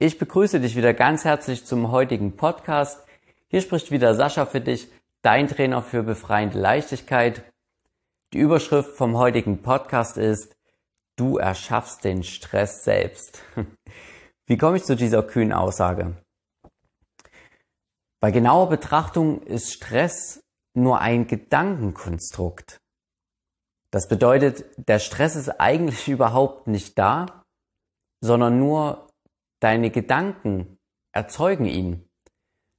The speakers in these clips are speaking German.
Ich begrüße dich wieder ganz herzlich zum heutigen Podcast. Hier spricht wieder Sascha für dich, dein Trainer für befreiende Leichtigkeit. Die Überschrift vom heutigen Podcast ist, du erschaffst den Stress selbst. Wie komme ich zu dieser kühnen Aussage? Bei genauer Betrachtung ist Stress nur ein Gedankenkonstrukt. Das bedeutet, der Stress ist eigentlich überhaupt nicht da, sondern nur deine Gedanken erzeugen ihn.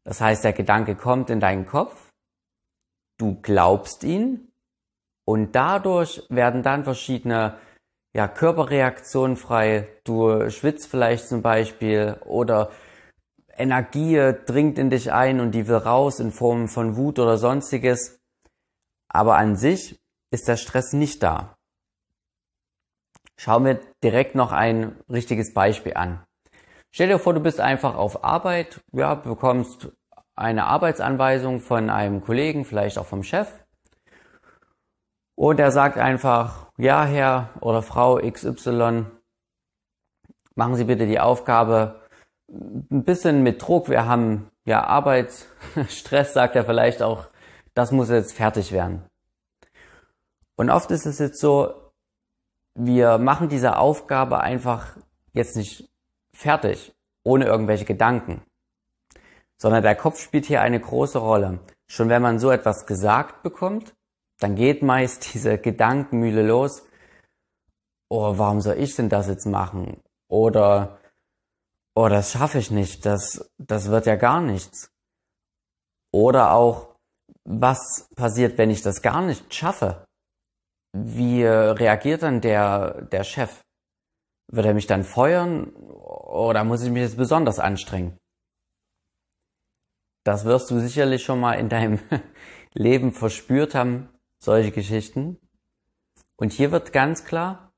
Das heißt, der Gedanke kommt in deinen Kopf, du glaubst ihn und dadurch werden dann verschiedene ja, Körperreaktionen frei. Du schwitzt vielleicht zum Beispiel oder Energie dringt in dich ein und die will raus in Form von Wut oder sonstiges. Aber an sich ist der Stress nicht da. Schauen wir direkt noch ein richtiges Beispiel an. Stell dir vor, du bist einfach auf Arbeit, ja, bekommst eine Arbeitsanweisung von einem Kollegen, vielleicht auch vom Chef. Und er sagt einfach, ja, Herr oder Frau XY, machen Sie bitte die Aufgabe ein bisschen mit Druck. Wir haben ja Arbeitsstress, sagt er vielleicht auch, das muss jetzt fertig werden. Und oft ist es jetzt so, wir machen diese Aufgabe einfach jetzt nicht fertig, ohne irgendwelche Gedanken, sondern der Kopf spielt hier eine große Rolle. Schon wenn man so etwas gesagt bekommt, dann geht meist diese Gedankenmühle los. Oh, warum soll ich denn das jetzt machen? Oder, oh, das schaffe ich nicht, das, das wird ja gar nichts. Oder auch, was passiert, wenn ich das gar nicht schaffe? Wie reagiert dann der, der Chef? Wird er mich dann feuern oder muss ich mich jetzt besonders anstrengen? Das wirst du sicherlich schon mal in deinem Leben verspürt haben, solche Geschichten. Und hier wird ganz klar,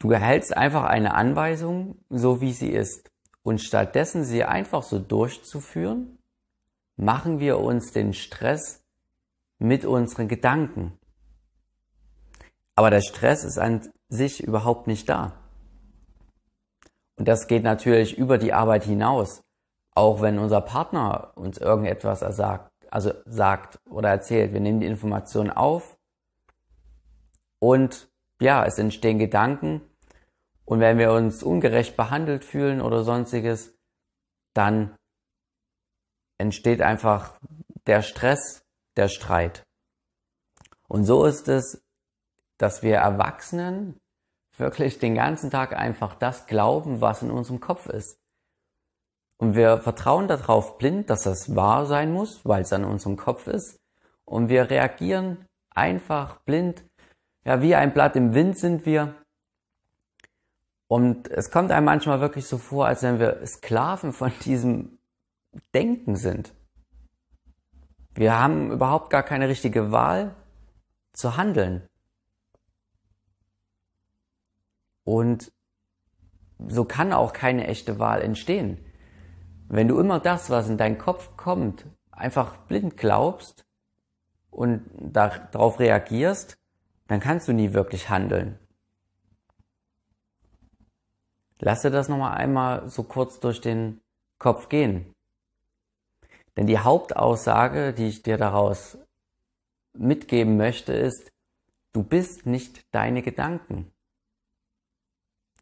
du erhältst einfach eine Anweisung, so wie sie ist. Und stattdessen sie einfach so durchzuführen, machen wir uns den Stress mit unseren Gedanken. Aber der Stress ist an sich überhaupt nicht da. Und das geht natürlich über die Arbeit hinaus. Auch wenn unser Partner uns irgendetwas ersagt, also sagt oder erzählt, wir nehmen die Information auf und ja, es entstehen Gedanken und wenn wir uns ungerecht behandelt fühlen oder sonstiges, dann entsteht einfach der Stress, der Streit. Und so ist es dass wir Erwachsenen wirklich den ganzen Tag einfach das glauben, was in unserem Kopf ist. Und wir vertrauen darauf blind, dass das wahr sein muss, weil es an unserem Kopf ist. Und wir reagieren einfach blind. Ja, wie ein Blatt im Wind sind wir. Und es kommt einem manchmal wirklich so vor, als wenn wir Sklaven von diesem Denken sind. Wir haben überhaupt gar keine richtige Wahl zu handeln. Und so kann auch keine echte Wahl entstehen. Wenn du immer das, was in deinen Kopf kommt, einfach blind glaubst und darauf reagierst, dann kannst du nie wirklich handeln. Lasse das nochmal einmal so kurz durch den Kopf gehen. Denn die Hauptaussage, die ich dir daraus mitgeben möchte, ist, du bist nicht deine Gedanken.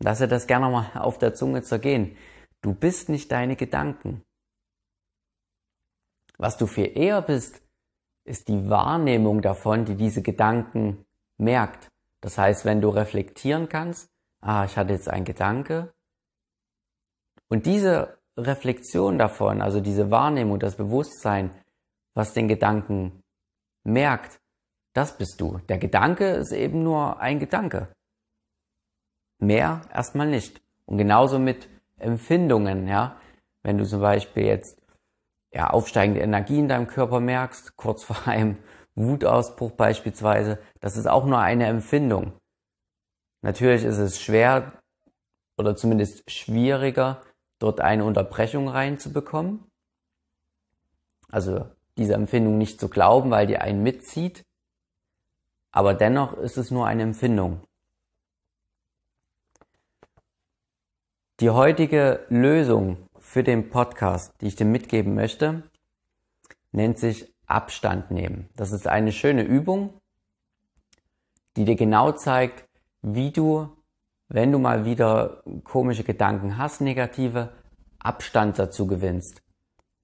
Lasse das gerne mal auf der Zunge zergehen. Du bist nicht deine Gedanken. Was du viel eher bist, ist die Wahrnehmung davon, die diese Gedanken merkt. Das heißt, wenn du reflektieren kannst, ah, ich hatte jetzt einen Gedanke, und diese Reflexion davon, also diese Wahrnehmung, das Bewusstsein, was den Gedanken merkt, das bist du. Der Gedanke ist eben nur ein Gedanke. Mehr erstmal nicht. Und genauso mit Empfindungen, ja. Wenn du zum Beispiel jetzt ja, aufsteigende Energie in deinem Körper merkst, kurz vor einem Wutausbruch beispielsweise, das ist auch nur eine Empfindung. Natürlich ist es schwer oder zumindest schwieriger, dort eine Unterbrechung reinzubekommen. Also diese Empfindung nicht zu glauben, weil die einen mitzieht. Aber dennoch ist es nur eine Empfindung. Die heutige Lösung für den Podcast, die ich dir mitgeben möchte, nennt sich Abstand nehmen. Das ist eine schöne Übung, die dir genau zeigt, wie du, wenn du mal wieder komische Gedanken hast, negative, Abstand dazu gewinnst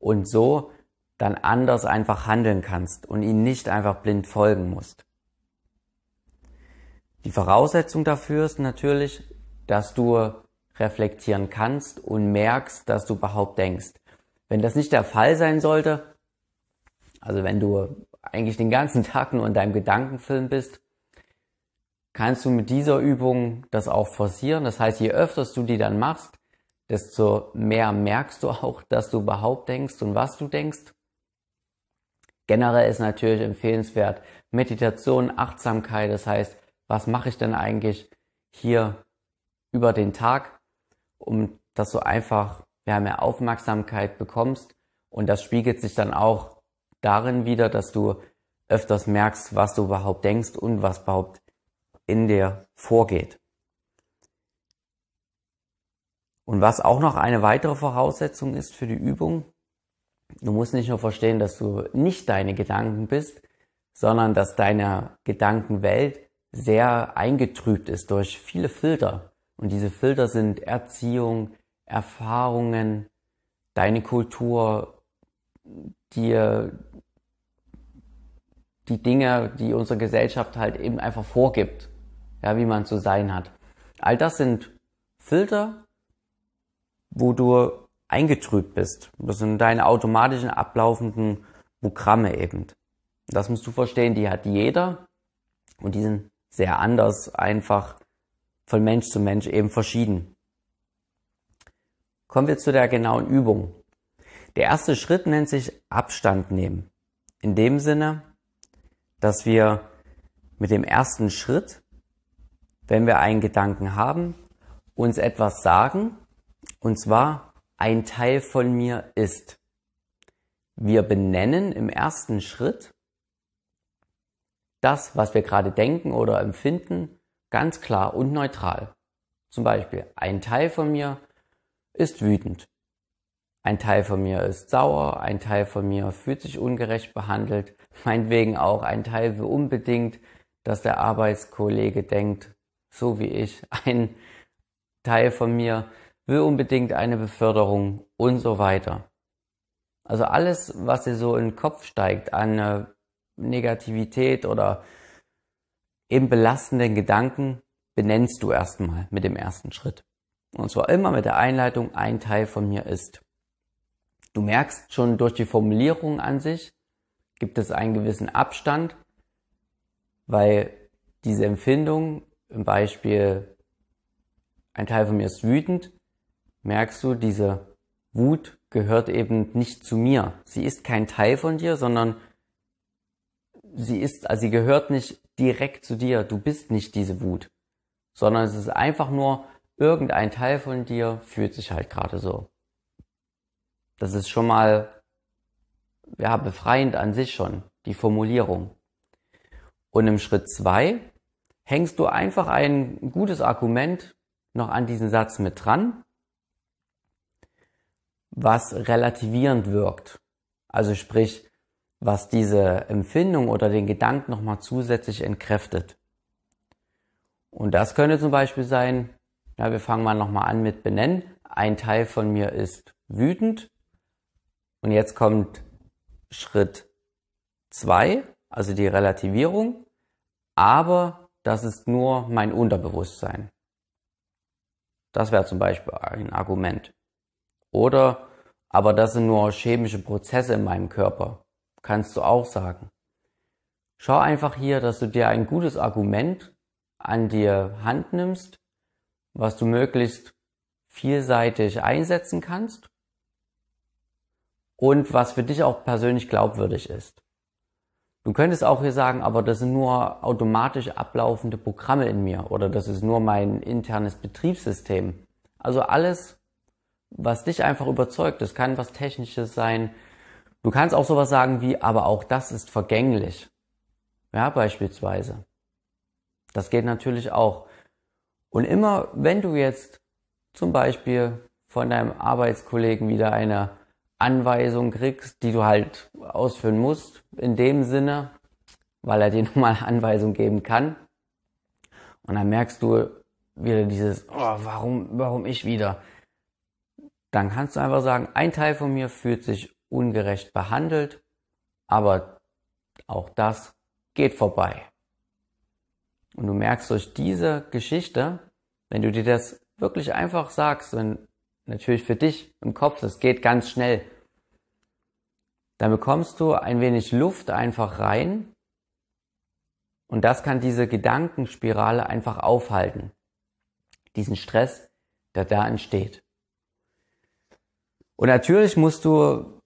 und so dann anders einfach handeln kannst und ihnen nicht einfach blind folgen musst. Die Voraussetzung dafür ist natürlich, dass du reflektieren kannst und merkst, dass du überhaupt denkst. Wenn das nicht der Fall sein sollte, also wenn du eigentlich den ganzen Tag nur in deinem Gedankenfilm bist, kannst du mit dieser Übung das auch forcieren. Das heißt, je öfters du die dann machst, desto mehr merkst du auch, dass du überhaupt denkst und was du denkst. Generell ist natürlich empfehlenswert Meditation, Achtsamkeit, das heißt, was mache ich denn eigentlich hier über den Tag, um dass du einfach ja, mehr Aufmerksamkeit bekommst und das spiegelt sich dann auch darin wieder, dass du öfters merkst, was du überhaupt denkst und was überhaupt in dir vorgeht. Und was auch noch eine weitere Voraussetzung ist für die Übung, du musst nicht nur verstehen, dass du nicht deine Gedanken bist, sondern dass deine Gedankenwelt sehr eingetrübt ist durch viele Filter. Und diese Filter sind Erziehung, Erfahrungen, deine Kultur, dir die Dinge, die unsere Gesellschaft halt eben einfach vorgibt, ja, wie man zu sein hat. All das sind Filter, wo du eingetrübt bist. Das sind deine automatischen ablaufenden Programme eben. Das musst du verstehen, die hat jeder und die sind sehr anders, einfach von Mensch zu Mensch eben verschieden. Kommen wir zu der genauen Übung. Der erste Schritt nennt sich Abstand nehmen. In dem Sinne, dass wir mit dem ersten Schritt, wenn wir einen Gedanken haben, uns etwas sagen, und zwar, ein Teil von mir ist. Wir benennen im ersten Schritt das, was wir gerade denken oder empfinden, ganz klar und neutral. Zum Beispiel, ein Teil von mir ist wütend. Ein Teil von mir ist sauer, ein Teil von mir fühlt sich ungerecht behandelt, meinetwegen auch ein Teil will unbedingt, dass der Arbeitskollege denkt, so wie ich. Ein Teil von mir will unbedingt eine Beförderung und so weiter. Also alles, was dir so in den Kopf steigt an äh, Negativität oder eben belastenden Gedanken, benennst du erstmal mit dem ersten Schritt. Und zwar immer mit der Einleitung, ein Teil von mir ist. Du merkst schon durch die Formulierung an sich, gibt es einen gewissen Abstand, weil diese Empfindung, im Beispiel, ein Teil von mir ist wütend, merkst du, diese Wut gehört eben nicht zu mir. Sie ist kein Teil von dir, sondern sie ist, also sie gehört nicht direkt zu dir. Du bist nicht diese Wut, sondern es ist einfach nur irgendein Teil von dir fühlt sich halt gerade so. Das ist schon mal, ja, befreiend an sich schon, die Formulierung. Und im Schritt zwei hängst du einfach ein gutes Argument noch an diesen Satz mit dran was relativierend wirkt. Also sprich, was diese Empfindung oder den Gedanken nochmal zusätzlich entkräftet. Und das könnte zum Beispiel sein, ja, wir fangen mal nochmal an mit benennen. Ein Teil von mir ist wütend. Und jetzt kommt Schritt zwei, also die Relativierung. Aber das ist nur mein Unterbewusstsein. Das wäre zum Beispiel ein Argument. Oder, aber das sind nur chemische Prozesse in meinem Körper. Kannst du auch sagen. Schau einfach hier, dass du dir ein gutes Argument an dir Hand nimmst, was du möglichst vielseitig einsetzen kannst und was für dich auch persönlich glaubwürdig ist. Du könntest auch hier sagen, aber das sind nur automatisch ablaufende Programme in mir oder das ist nur mein internes Betriebssystem. Also alles, was dich einfach überzeugt. Das kann was Technisches sein. Du kannst auch sowas sagen wie, aber auch das ist vergänglich. Ja, beispielsweise. Das geht natürlich auch. Und immer, wenn du jetzt zum Beispiel von deinem Arbeitskollegen wieder eine Anweisung kriegst, die du halt ausführen musst, in dem Sinne, weil er dir nun mal Anweisung geben kann. Und dann merkst du wieder dieses, oh, warum, warum ich wieder? Dann kannst du einfach sagen, ein Teil von mir fühlt sich ungerecht behandelt, aber auch das geht vorbei. Und du merkst durch diese Geschichte, wenn du dir das wirklich einfach sagst, und natürlich für dich im Kopf, das geht ganz schnell, dann bekommst du ein wenig Luft einfach rein und das kann diese Gedankenspirale einfach aufhalten. Diesen Stress, der da entsteht. Und natürlich musst du,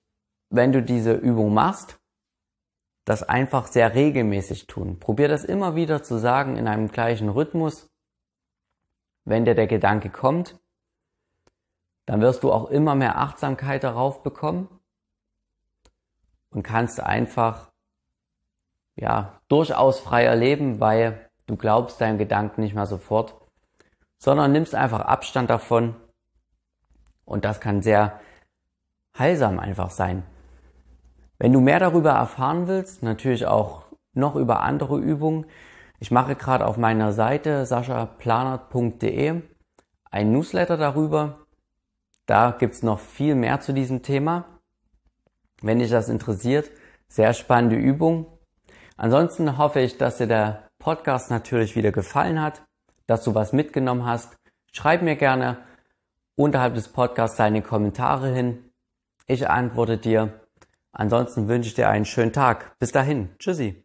wenn du diese Übung machst, das einfach sehr regelmäßig tun. Probier das immer wieder zu sagen in einem gleichen Rhythmus. Wenn dir der Gedanke kommt, dann wirst du auch immer mehr Achtsamkeit darauf bekommen und kannst einfach ja durchaus freier leben, weil du glaubst deinem Gedanken nicht mehr sofort, sondern nimmst einfach Abstand davon und das kann sehr heilsam einfach sein. Wenn du mehr darüber erfahren willst, natürlich auch noch über andere Übungen, ich mache gerade auf meiner Seite saschaplanert.de ein Newsletter darüber. Da gibt's noch viel mehr zu diesem Thema. Wenn dich das interessiert, sehr spannende Übung. Ansonsten hoffe ich, dass dir der Podcast natürlich wieder gefallen hat, dass du was mitgenommen hast. Schreib mir gerne unterhalb des Podcasts deine Kommentare hin. Ich antworte dir. Ansonsten wünsche ich dir einen schönen Tag. Bis dahin. Tschüssi.